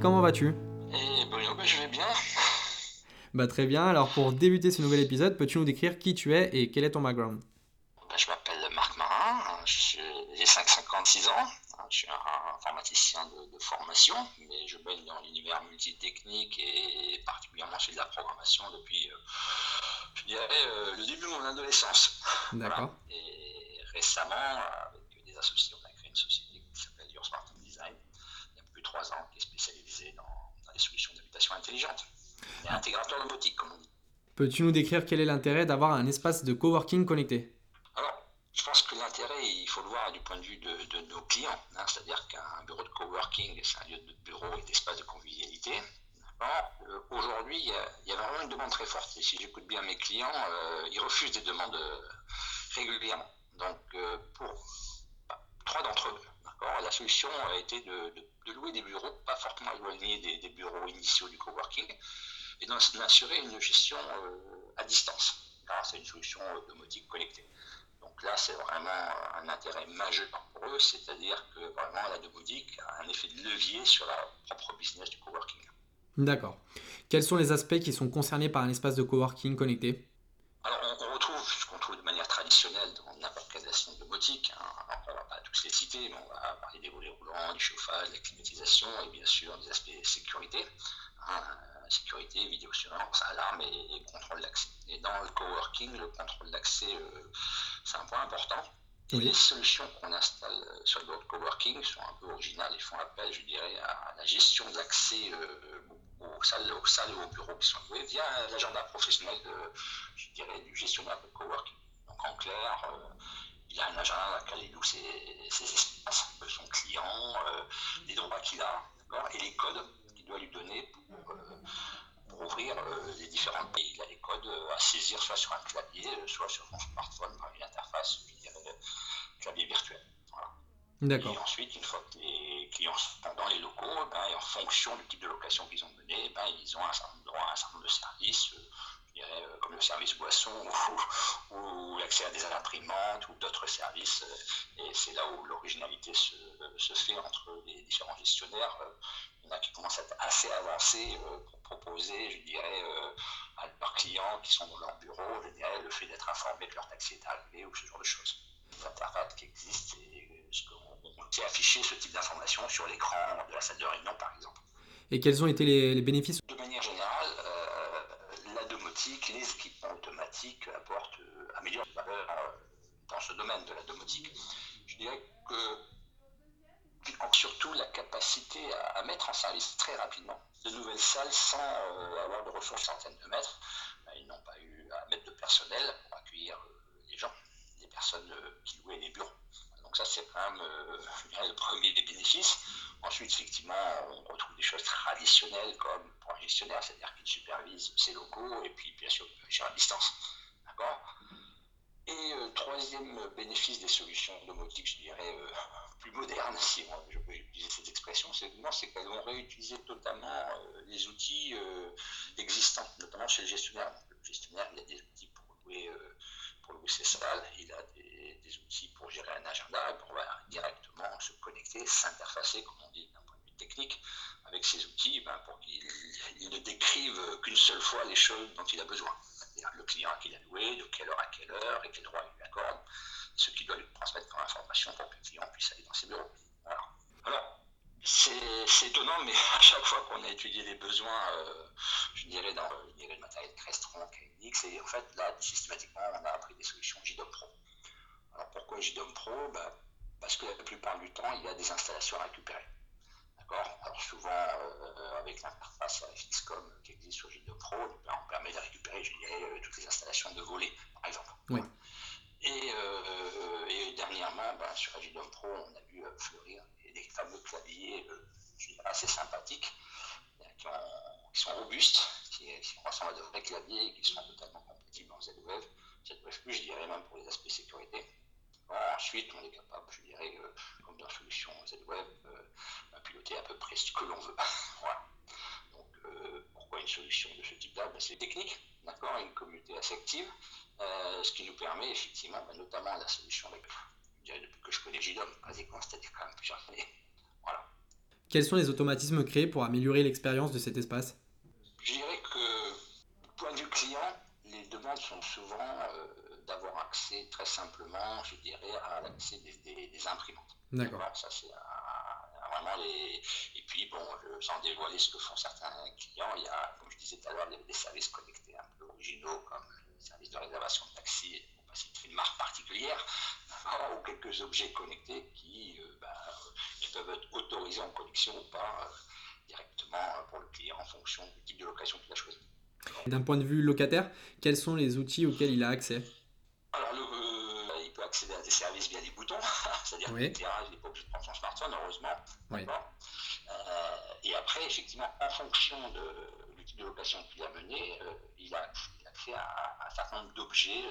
Comment vas-tu? Eh Bruno, bah, je vais bien. Bah très bien, alors pour débuter ce nouvel épisode, peux-tu nous décrire qui tu es et quel est ton background? Bah, je m'appelle Marc Marin, suis- j'ai 56 ans, je suis un informaticien de, de formation, mais je baigne dans l'univers multitechnique et particulièrement celui de la programmation depuis, euh, je dirais, euh, le début de mon adolescence. D'accord. Voilà. Et récemment, avec des associés, on a créé une société qui s'appelle Your Smart Design, il y a plus de trois ans, dans, dans les solutions d'habitation intelligente et intégrateur domotique, comme on dit. Peux-tu nous décrire quel est l'intérêt d'avoir un espace de coworking connecté? Alors, je pense que l'intérêt, il faut le voir du point de vue de, de nos clients. hein. C'est-à-dire qu'un bureau de coworking, c'est un lieu de bureau et d'espace de convivialité. Euh, Aujourd'hui, il y, a, il y a vraiment une demande très forte. Et si j'écoute bien mes clients, euh, ils refusent des demandes euh, régulièrement. Donc, euh, pour bah, trois d'entre eux, la solution a été de, louer des bureaux, pas fortement éloignés des, bureaux initiaux du coworking, et d'assurer une gestion euh, à distance grâce à une solution euh, domotique connectée. Donc là, c'est vraiment un intérêt majeur pour eux, c'est-à-dire que vraiment la domotique a un effet de levier sur la propre business du coworking. D'accord. Quels sont les aspects qui sont concernés par un espace de coworking connecté Alors, on, on retrouve ce qu'on trouve de manière traditionnelle dans n'importe quelle station domotique. hein. Alors, mais on va parler des volets roulants, du chauffage, de la climatisation et bien sûr des aspects sécurité. hein, euh, sécurité, vidéosurveillance, alarme et, et contrôle d'accès. Et dans le coworking, le contrôle d'accès, euh, c'est un point important. Et les solutions qu'on installe euh, sur le coworking sont un peu originales et font appel, je dirais, à la gestion euh, aux, salles, aux salles aux bureaux qui sont loués via l'agenda professionnel de, je dirais, du gestionnaire de coworking. Donc en clair, euh, il a un agenda dans lequel il loue ses, espaces, euh, son client, euh, les droits qu'il a, et les codes qu'il doit lui donner pour, euh, pour ouvrir euh, les différents pays. Il a les codes euh, à saisir soit sur un clavier, euh, soit sur son smartphone par une interface, je dirais, euh, clavier virtuel. Voilà. Et ensuite, une fois que les clients sont dans les locaux, ben, et en fonction du type de location qu'ils ont mené, ben, ils ont un certain droit à un certain nombre de services, euh, euh, comme le service boisson ou, l'accès à des imprimantes ou d'autres services. euh, Et c'est là où l'originalité se, fait entre les différents gestionnaires. Euh, Il y en a qui commencent à être assez avancés pour proposer, je dirais, à leurs clients qui sont dans leur bureau, le fait d'être informé que leur taxi est arrivé ou ce genre de choses interfaces qui existent et on sait afficher ce type d'information sur l'écran de la salle de réunion par exemple. Et quels ont été les bénéfices ça, c'est quand même euh, le premier des bénéfices. Ensuite, effectivement, on retrouve des choses traditionnelles comme pour un gestionnaire, c'est-à-dire qu'il supervise ses locaux et puis bien sûr, il agir à distance. D'accord? Et euh, troisième bénéfice des solutions domotiques, je dirais, euh, plus modernes, si je peux utiliser cette expression, c'est qu'elles vont réutiliser totalement les outils existants, notamment chez le gestionnaire. Le gestionnaire, il a des outils pour louer, pour louer ses salles, des, outils pour gérer un agenda, et on va directement se connecter, s'interfacer, comme on dit d'un point de vue technique, avec ces outils ben, pour qu'il il ne décrive qu'une seule fois les choses dont il a besoin. C'est-à-dire le client à qui il a loué, de quelle heure à quelle heure, et quel droit il lui accorde, ce qu'il doit lui transmettre comme information pour que le client puisse aller dans ses bureaux. Alors, c'est étonnant, mais à chaque fois qu'on a étudié les besoins, euh, je dirais, dans je dirais, le matériel Crestron, KNX, et en fait, là, systématiquement, on a appris des solutions. Pourquoi JDOM Pro ben, Parce que la plupart du temps, il y a des installations à récupérer. D'accord? Alors, souvent, euh, avec l'interface FXCOM qui existe sur JDOM Pro, on permet de récupérer, je dirais, euh, toutes les installations de volets, par exemple. Oui. Et, euh, et dernièrement, ben, sur JDOM Pro, on a vu fleurir des, fameux claviers assez sympathiques, qui, ont- qui sont robustes, qui, qui ressemblent à de vrais claviers et qui sont totalement compatibles en. ZWave plus, je dirais même pour les aspects sécurité. Ensuite, on est capable, je dirais, euh, comme dans Solution ZWave, euh, à piloter à peu près ce que l'on veut. voilà. Donc, euh, pourquoi une solution de ce type-là? Ben, C'est technique, d'accord, une communauté assez active, ce qui nous permet effectivement, ben, notamment la solution avec, je dirais, depuis que je connais JDOM, quasiment, c'est-à-dire quand même plusieurs années. Voilà. Quels sont les automatismes créés pour améliorer l'expérience de cet espace? Je dirais que, du point de vue client, demandes sont souvent euh, d'avoir accès très simplement, je dirais, à l'accès des, imprimantes. D'accord. Ça, c'est vraiment les. Et puis, bon, sans dévoiler ce que font certains clients, il y a, comme je disais tout à l'heure, des, services connectés un peu originaux, comme le service de réservation de taxi, citer une marque particulière, ou quelques objets connectés qui, euh, bah, qui, peuvent être autorisés en connexion ou pas euh, directement pour le client en fonction du type de location qu'il a choisi. D'un point de vue locataire, quels sont les outils auxquels il a accès? Alors, euh, il peut accéder à des services via des boutons, c'est-à-dire oui. qu'il n'est pas obligé de prendre son smartphone, heureusement. Oui. Euh, et après, effectivement, en fonction de l'outil de location qu'il a mené, euh, il, a, accès à, un certain nombre d'objets,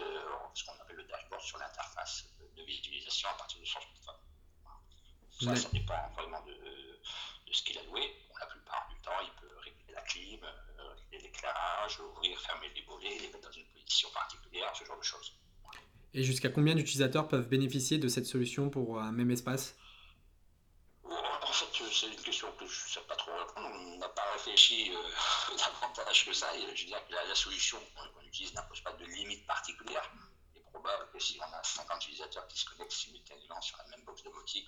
ce qu'on appelle le dashboard sur l'interface de visualisation à partir de son smartphone. Ça, ça dépend vraiment de, de ce qu'il a loué. Bon, la plupart du temps, il peut régler la clim, l'éclairage, ouvrir, fermer les volets, les mettre dans une position particulière, ce genre de choses. Et jusqu'à combien d'utilisateurs peuvent bénéficier de cette solution pour un même espace? En fait, c'est une question que je ne sais pas trop répondre. On n'a pas réfléchi euh, davantage que ça. je veux dire que la, solution qu'on utilise n'impose pas de limite particulière. Il est probable que si on a 50 utilisateurs qui se connectent simultanément sur la même box domotique,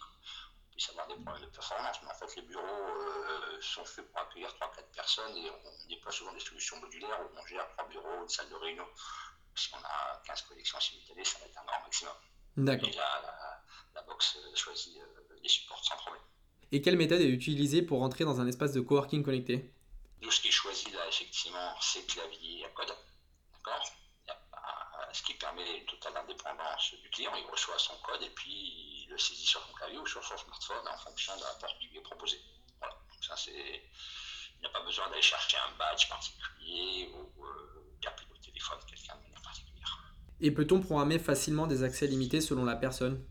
puisse avoir des problèmes de performance. Mais en fait, les bureaux euh, sont faits pour accueillir 3-4 personnes et on déploie souvent des solutions modulaires où on gère 3 bureaux, une salle de réunion. Si on a 15 connexions simultanées, ça va être un grand maximum. D'accord. Et là, la, la box choisit euh, les supports sans problème. Et quelle méthode est utilisée pour rentrer dans un espace de coworking connecté? Nous, ce qui est choisi là, effectivement, c'est clavier à code. D'accord? Ce qui permet une totale indépendance du client. Il reçoit son code et puis il le saisit sur son clavier ou sur son smartphone en fonction de la porte qui lui est proposée. Voilà. Donc ça, c'est... Il n'a pas besoin d'aller chercher un badge particulier ou euh, d'appeler au téléphone quelqu'un de manière particulière. Et peut-on programmer facilement des accès limités selon la personne?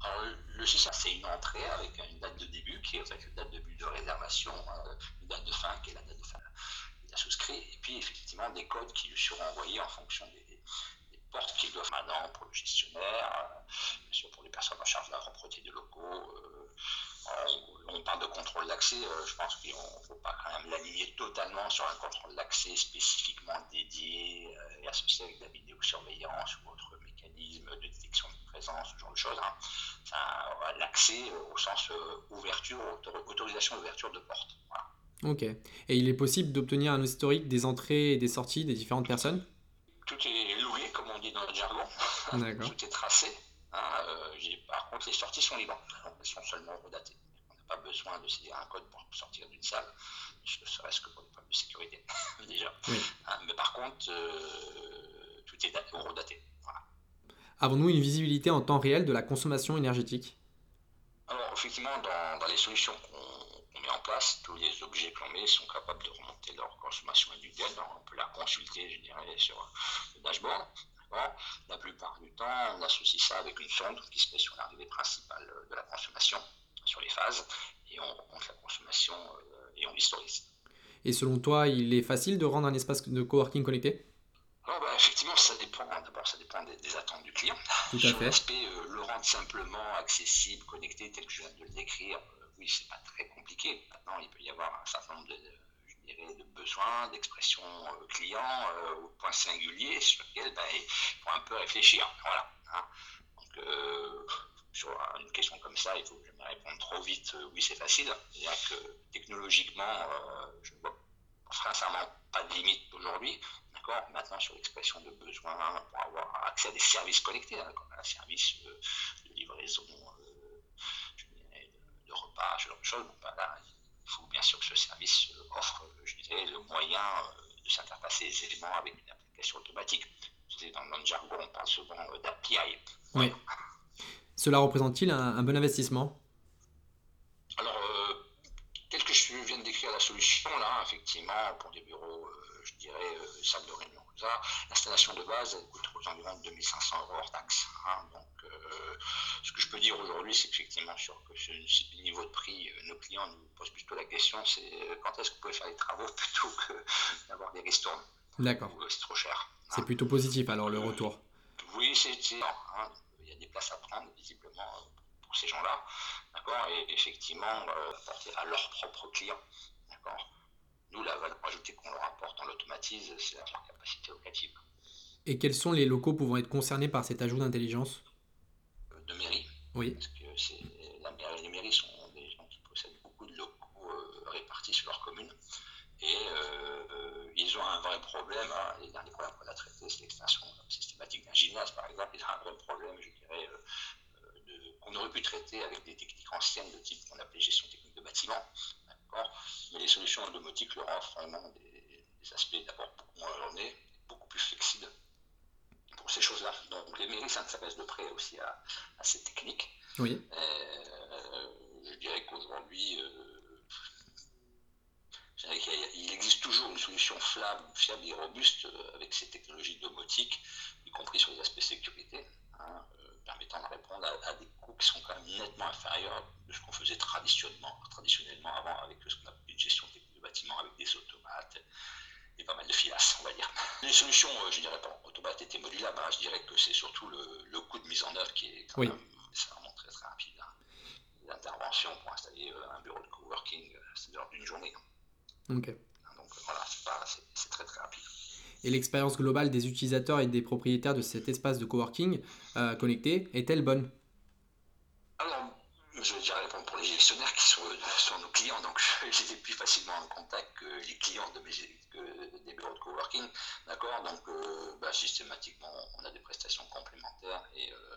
Alors, le système, c'est une entrée avec une date de début qui est avec une date de début de réservation, euh, une date de fin qui est la date de fin. Il a souscrit, et puis effectivement des codes qui lui seront envoyés en fonction des, qui doivent maintenant pour le gestionnaire, euh, bien sûr pour les personnes en charge de la propreté des locaux. Euh, on, parle de contrôle d'accès, euh, je pense qu'il ne faut pas quand même l'aligner totalement sur un contrôle d'accès spécifiquement dédié et associé avec de la vidéosurveillance ou autre mécanisme de détection de présence, ce genre de choses. Hein. L'accès au sens ouverture, autorisation d'ouverture de porte. Ok. Et il est possible d'obtenir un historique des entrées et des sorties des différentes personnes? Tout est dans le jargon. Tout est tracé. Hein, euh, par contre, les sorties sont libres. Elles sont seulement redatées. On n'a pas besoin de saisir un code pour sortir d'une salle, ne serait-ce que pour des problèmes de sécurité, déjà. Hein, mais par contre, euh, tout est redaté. Voilà. Avons-nous une visibilité en temps réel de la consommation énergétique? Alors, effectivement, dans, dans les solutions qu'on en place, tous les objets que l'on met sont capables de remonter leur consommation individuelle. Donc on peut la consulter, je dirais, sur le dashboard. La plupart du temps, on associe ça avec une sonde qui se met sur l'arrivée principale de la consommation, sur les phases, et on remonte la consommation euh, et on l'historise. Et selon toi, il est facile de rendre un espace de coworking connecté? Bah, effectivement, ça dépend. D'abord, ça dépend des, attentes du client. Tout à Sur fait. l'aspect, euh, le rendre simplement accessible, connecté, tel que je viens de le décrire, oui, c'est pas très compliqué. Maintenant, il peut y avoir un certain nombre de, dirais, de besoins, d'expressions euh, clients euh, au point singulier sur lesquels ben, il faut un peu réfléchir. Voilà. Hein. Donc, euh, sur une question comme ça, il faut jamais répondre trop vite. oui, c'est facile. C'est-à-dire que technologiquement, je ne vois pas de limite aujourd'hui. Maintenant, sur l'expression de besoins pour avoir accès à des services connectés, hein, comme un service de livraison de repas, ce genre de choses. Ben il faut bien sûr que ce service offre, je dirais, le moyen euh, de s'interfacer aisément avec une application automatique. Dans, le jargon, on parle souvent euh, d'API. Oui. Cela représente-t-il un, bon investissement Alors, euh, tel que la solution, là, effectivement, pour des bureaux, je dirais, salle de réunion, l'installation de base, elle coûte aux environs de 2500 euros hors taxe. Hein. donc, ce que je peux dire aujourd'hui, c'est qu'effectivement, sur ce niveau de prix, euh, nos clients nous posent plutôt la question c'est euh, quand est-ce que vous pouvez faire les travaux plutôt que d'avoir des ristournes. D'accord. Euh, c'est trop cher. C'est plutôt positif alors le retour. Oui, c'est hein, il y a des places à prendre, visiblement, pour ces gens-là, d'accord, et effectivement apporter à leurs propres clients, d'accord. Nous, la valeur ajoutée qu'on leur apporte, on l'automatise, c'est leur capacité locative. Et quels sont les locaux pouvant être concernés par cet ajout d'intelligence De mairie. Oui. Parce que la mairie, les mairies sont des gens qui possèdent beaucoup de locaux répartis sur leur commune. Et euh, ils ont un vrai problème. Hein. Les derniers problèmes qu'on a traités, c'est l'extension systématique d'un gymnase, par exemple. Ils ont un vrai problème, je dirais, euh, qu'on aurait pu traiter avec des techniques anciennes de type qu'on appelait gestion technique de bâtiment. Mais les solutions domotiques leur offrent vraiment des, aspects d'abord beaucoup moins ornés, beaucoup plus flexibles pour ces choses-là. Donc les mairies s'intéressent de près aussi à, ces techniques. Oui. Euh, je dirais qu'aujourd'hui, il existe toujours une solution fiable et robuste euh, avec ces technologies domotiques, y compris sur les aspects sécurité, hein, euh, permettant de répondre à, des coûts qui sont quand même nettement inférieurs de ce qu'on faisait traditionnellement, traditionnellement avant avec ce qu'on appelait une gestion technique de bâtiment avec des automates et pas mal de filasses, on va dire. Les solutions, euh, je dirais pas, automates étaient modulables, hein, je dirais que c'est surtout le, coût de mise en œuvre qui est quand même vraiment très très rapide. Hein. L'intervention pour installer un bureau de coworking, c'est de l'ordre d'une journée. Donc voilà, c'est très très rapide. Et l'expérience globale des utilisateurs et des propriétaires de cet espace de coworking euh, connecté est-elle bonne? Alors, je vais déjà répondre pour les gestionnaires qui sont, nos clients, donc j'étais plus facilement en contact que les clients de mes, des bureaux de coworking, d'accord? Donc, euh, bah, systématiquement, on a des prestations complémentaires et euh,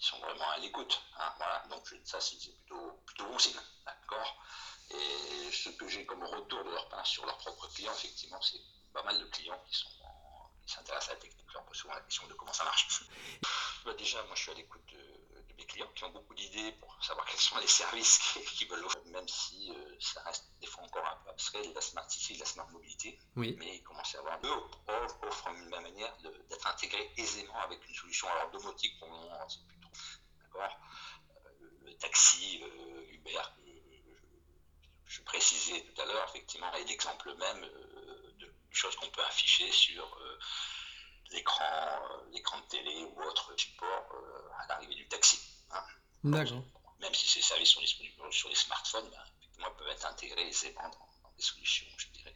ils sont vraiment à l'écoute. Hein, voilà, donc ça c'est plutôt, plutôt bon signe, d'accord? Et ce que j'ai comme retour de leur part sur leurs propres clients, effectivement, c'est pas mal de clients qui sont s'intéressent à la technique, leur posent souvent la question de comment ça marche. Bah, déjà, moi je suis à l'écoute de, mes clients qui ont beaucoup d'idées pour savoir quels sont les services qu'ils veulent offrir, même si euh, ça reste des fois encore un peu abstrait, de la smart city, de la smart mobilité. Oui. Mais ils commencent à avoir, eux offrent une manière d'être intégrés aisément avec une solution. Alors domotique pour le moment, c'est plutôt. D'accord euh, le, taxi, euh, Uber, je précisais tout à l'heure, effectivement, et d'exemples même euh, choses qu'on peut afficher sur euh, l'écran, euh, l'écran de télé ou autre support à l'arrivée du taxi. Hein. D'accord. Même si ces services sont disponibles sur les smartphones, ben, effectivement, peuvent être intégrés aisément dans, des solutions, je dirais,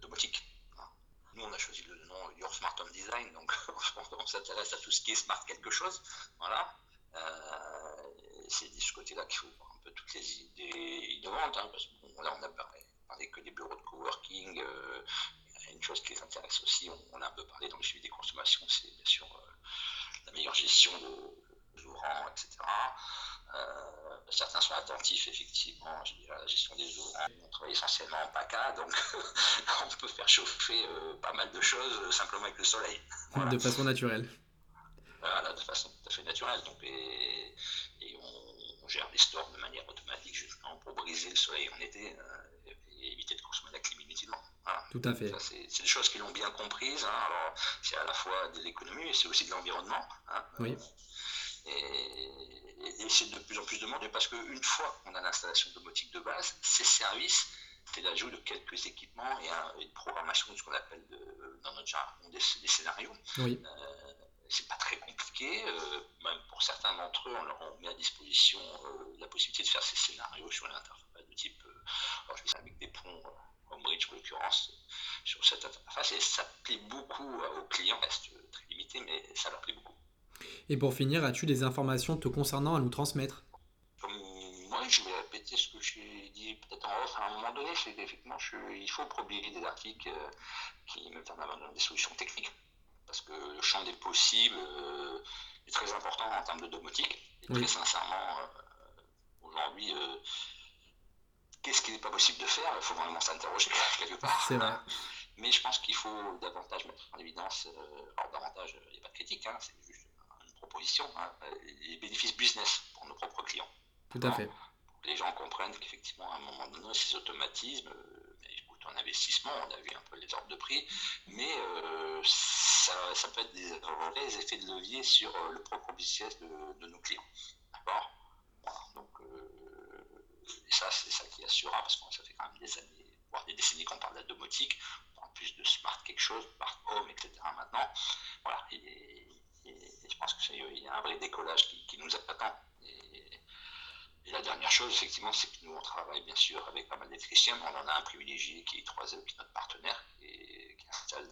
domotiques. Hein. Nous, on a choisi le nom Your Smart Home Design, donc on s'intéresse à tout ce qui est smart quelque chose. Voilà. c'est de ce côté-là qu'il faut toutes les idées innovantes, hein, parce que là on a parlé, que des bureaux de coworking. Euh, une chose qui les intéresse aussi, on, a un peu parlé dans le suivi des consommations, c'est bien sûr euh, la meilleure gestion de, ouvrants, etc. Euh, certains sont attentifs, effectivement, à la gestion des ouvrants. On travaille essentiellement en PACA, donc on peut faire chauffer pas mal de choses simplement avec le soleil. De façon naturelle. Voilà, de façon tout à fait naturelle. Donc, et, on gère les stores de manière automatique justement pour briser le soleil en été euh, et éviter de consommer la clim inutilement. Tout à fait. C'est des choses qu'ils l'ont bien comprises. Hein. Alors, c'est à la fois de l'économie, mais c'est aussi de l'environnement. Hein. Oui. Et, c'est de plus en plus demandé parce qu'une fois qu'on a l'installation domotique de base, ces services, c'est l'ajout de quelques équipements et, une programmation de ce qu'on appelle dans notre jargon des, scénarios. Oui. Euh, c'est pas très compliqué. Euh, même pour certains d'entre eux, on leur met à disposition euh, la possibilité de faire ces scénarios sur l'interface type, euh, alors je vais avec des ponts Bridge en l'occurrence, sur cette interface. Et ça plaît beaucoup aux clients, reste très limité, mais ça leur plaît beaucoup. Et pour finir, as-tu des informations te concernant à nous transmettre? Moi, je vais répéter ce que j'ai dit peut-être en off à un moment donné, c'est qu'effectivement, il faut publier des articles qui me permettent des solutions techniques parce que le champ des possibles euh, est très important en termes de domotique. Et très sincèrement, euh, aujourd'hui, euh, qu'est-ce qui n'est pas possible de faire Il faut vraiment s'interroger quelque part. C'est vrai. Mais je pense qu'il faut davantage mettre en évidence, alors davantage, il n'y a pas de critique, hein, c'est juste une proposition, hein, les bénéfices business pour nos propres clients. Tout à fait. Pour que les gens comprennent qu'effectivement, à un moment donné, ces automatismes, en investissement, on a vu un peu les ordres de prix, mais euh, ça, peut être des vrais effets de levier sur euh, le propre business de, nos clients. D'accord? euh, ça, c'est ça qui assurera, parce que ça fait quand même des années, voire des décennies qu'on parle de la domotique, en plus de smart quelque chose, smart home, etc. maintenant. Voilà, et, je pense qu'il y a un vrai décollage qui, nous attend. Et, la dernière chose, effectivement, c'est que nous, on travaille bien sûr avec pas mal d'électriciens, on en a un privilégié qui est 3E, qui est notre partenaire, et qui installe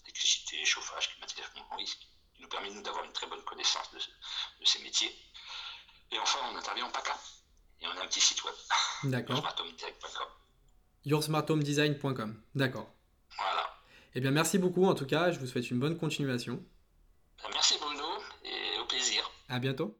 l'électricité, chauffage, climatisation, risque, qui nous permet, d'avoir une très bonne connaissance de, de, ces métiers. Et enfin, on intervient en PACA. Et on a un petit site web. D'accord. yoursmarthomedesign.com. yoursmarthomedesign.com. D'accord. Voilà. Eh bien, merci beaucoup en tout cas. Je vous souhaite une bonne continuation. Merci Bruno et au plaisir. À bientôt.